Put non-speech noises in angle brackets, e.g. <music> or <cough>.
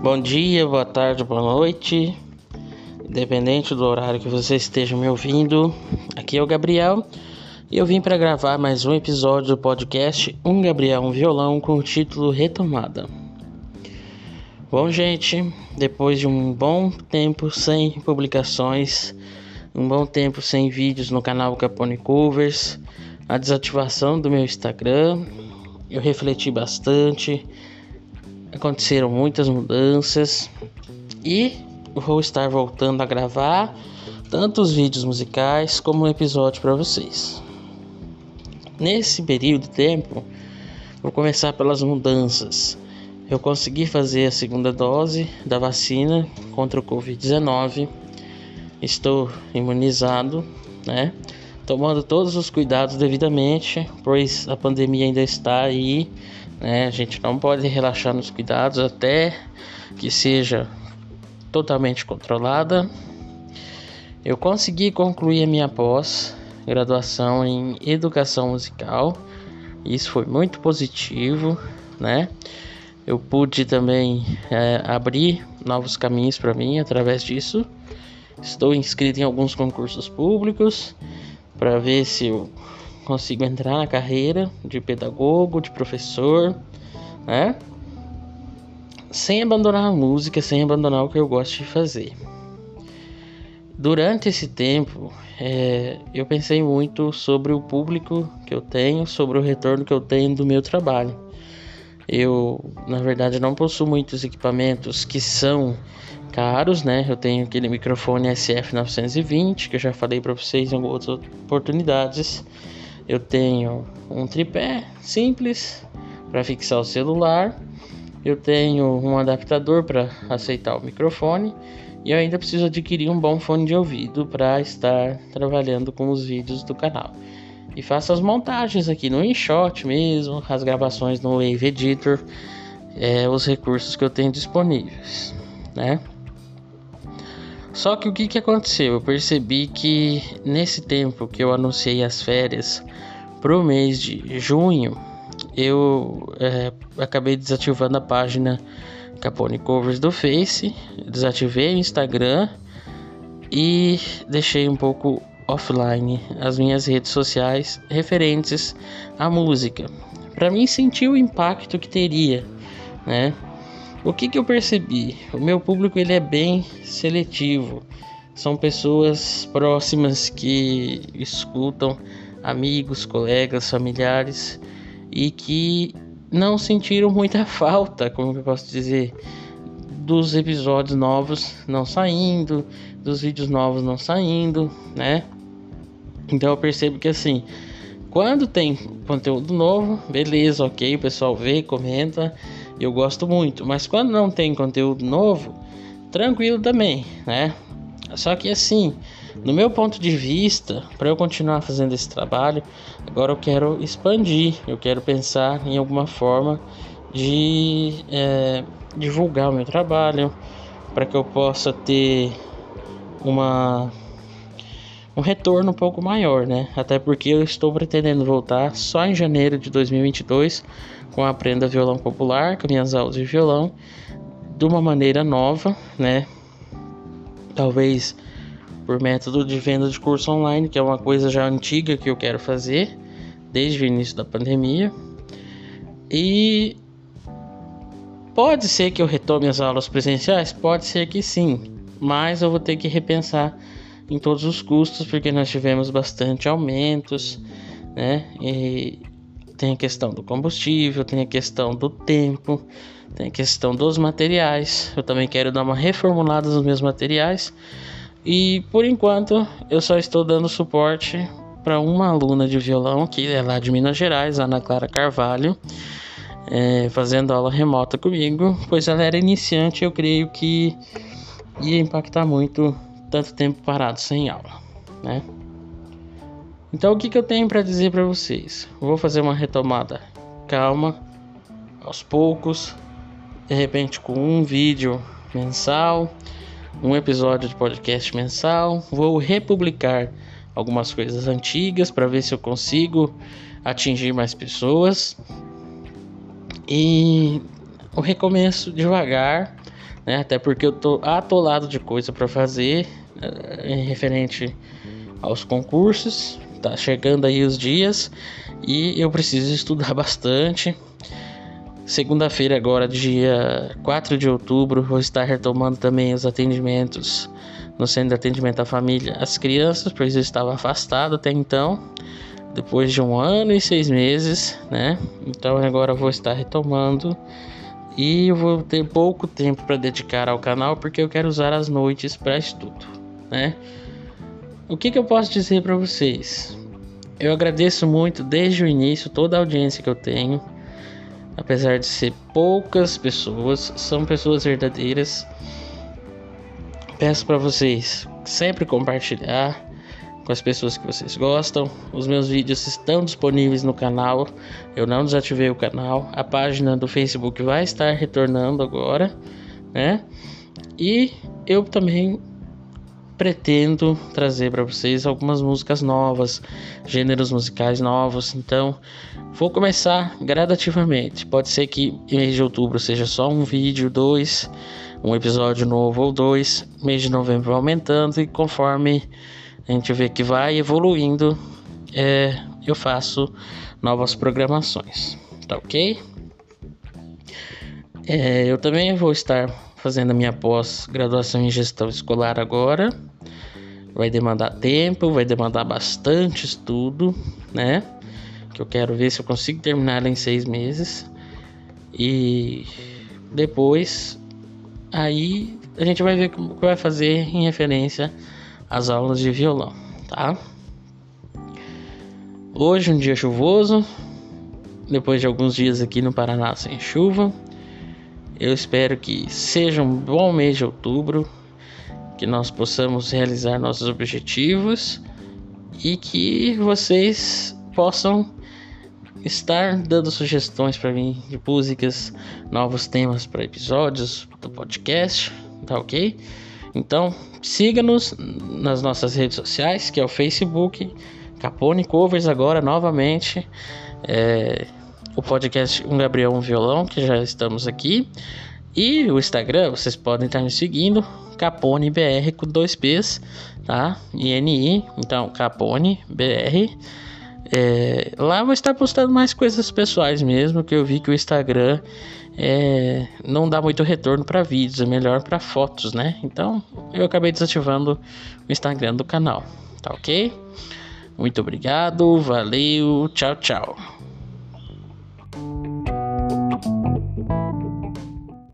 Bom dia, boa tarde, boa noite. Independente do horário que você esteja me ouvindo, aqui é o Gabriel e eu vim para gravar mais um episódio do podcast Um Gabriel, um Violão com o título Retomada. Bom, gente, depois de um bom tempo sem publicações, um bom tempo sem vídeos no canal Capone Covers, a desativação do meu Instagram, eu refleti bastante, aconteceram muitas mudanças e vou estar voltando a gravar tanto os vídeos musicais como um episódio para vocês. Nesse período de tempo, vou começar pelas mudanças. Eu consegui fazer a segunda dose da vacina contra o Covid-19. Estou imunizado, né? Tomando todos os cuidados devidamente, pois a pandemia ainda está aí, né? A gente não pode relaxar nos cuidados até que seja totalmente controlada. Eu consegui concluir a minha pós-graduação em educação musical. Isso foi muito positivo, né? Eu pude também é, abrir novos caminhos para mim através disso. Estou inscrito em alguns concursos públicos para ver se eu consigo entrar na carreira de pedagogo, de professor, né? sem abandonar a música, sem abandonar o que eu gosto de fazer. Durante esse tempo, é, eu pensei muito sobre o público que eu tenho, sobre o retorno que eu tenho do meu trabalho. Eu, na verdade, não possuo muitos equipamentos que são caros, né? Eu tenho aquele microfone SF920 que eu já falei para vocês em outras oportunidades. Eu tenho um tripé simples para fixar o celular eu tenho um adaptador para aceitar o microfone e eu ainda preciso adquirir um bom fone de ouvido para estar trabalhando com os vídeos do canal. E faço as montagens aqui no InShot mesmo, as gravações no Wave Editor, é, os recursos que eu tenho disponíveis, né? Só que o que, que aconteceu? Eu percebi que nesse tempo que eu anunciei as férias para o mês de junho, eu é, acabei desativando a página Capone Covers do Face, desativei o Instagram e deixei um pouco offline as minhas redes sociais referentes à música, para mim sentir o impacto que teria, né? O que, que eu percebi? O meu público ele é bem seletivo. São pessoas próximas que escutam, amigos, colegas, familiares e que não sentiram muita <laughs> falta, como eu posso dizer, dos episódios novos não saindo, dos vídeos novos não saindo, né? Então eu percebo que assim, quando tem conteúdo novo, beleza, ok, o pessoal vê, comenta, eu gosto muito, mas quando não tem conteúdo novo, tranquilo também, né? Só que assim, no meu ponto de vista, para eu continuar fazendo esse trabalho, agora eu quero expandir, eu quero pensar em alguma forma de é, divulgar o meu trabalho, para que eu possa ter uma um retorno um pouco maior, né? Até porque eu estou pretendendo voltar só em janeiro de 2022 com a Aprenda Violão Popular, com minhas aulas de violão, de uma maneira nova, né? Talvez por método de venda de curso online, que é uma coisa já antiga que eu quero fazer desde o início da pandemia. E pode ser que eu retome as aulas presenciais, pode ser que sim, mas eu vou ter que repensar em todos os custos porque nós tivemos bastante aumentos, né? E tem a questão do combustível, tem a questão do tempo, tem a questão dos materiais. Eu também quero dar uma reformulada nos meus materiais e por enquanto eu só estou dando suporte para uma aluna de violão que é lá de Minas Gerais, Ana Clara Carvalho, é, fazendo aula remota comigo, pois ela era iniciante. Eu creio que ia impactar muito tanto tempo parado sem aula, né? Então o que, que eu tenho para dizer para vocês? Vou fazer uma retomada calma, aos poucos, de repente com um vídeo mensal um episódio de podcast mensal. Vou republicar algumas coisas antigas para ver se eu consigo atingir mais pessoas. E o recomeço devagar, né? Até porque eu tô atolado de coisa para fazer é, referente aos concursos. Tá chegando aí os dias e eu preciso estudar <laughs> bastante. Segunda-feira, agora, dia 4 de outubro, vou estar retomando também os atendimentos no centro de atendimento à família às crianças, pois eu estava afastado até então, depois de um ano e seis meses, né? Então agora vou estar retomando e eu vou ter pouco tempo para dedicar ao canal porque eu quero usar as noites para estudo, né? O que, que eu posso dizer para vocês? Eu agradeço muito desde o início toda a audiência que eu tenho apesar de ser poucas pessoas, são pessoas verdadeiras. Peço para vocês sempre compartilhar com as pessoas que vocês gostam. Os meus vídeos estão disponíveis no canal. Eu não desativei o canal. A página do Facebook vai estar retornando agora, né? E eu também pretendo trazer para vocês algumas músicas novas, gêneros musicais novos. Então, vou começar gradativamente. Pode ser que mês de outubro seja só um vídeo, dois, um episódio novo ou dois. Mês de novembro aumentando e conforme a gente vê que vai evoluindo, é, eu faço novas programações. Tá ok? É, eu também vou estar fazendo a minha pós-graduação em gestão escolar agora. Vai demandar tempo, vai demandar bastante estudo, né? Que eu quero ver se eu consigo terminar em seis meses. E depois, aí a gente vai ver o que vai fazer em referência às aulas de violão, tá? Hoje um dia chuvoso, depois de alguns dias aqui no Paraná sem chuva. Eu espero que seja um bom mês de outubro, que nós possamos realizar nossos objetivos e que vocês possam estar dando sugestões para mim de músicas, novos temas para episódios do podcast, tá ok? Então siga-nos nas nossas redes sociais, que é o Facebook, Capone Covers agora novamente. É, o podcast Um Gabriel Um Violão, que já estamos aqui. E o Instagram, vocês podem estar me seguindo, Capone BR com dois P's, tá? INI, então Capone BR. É, lá vou estar postando mais coisas pessoais mesmo, que eu vi que o Instagram é, não dá muito retorno para vídeos, é melhor para fotos, né? Então eu acabei desativando o Instagram do canal, tá ok? Muito obrigado, valeu, tchau, tchau.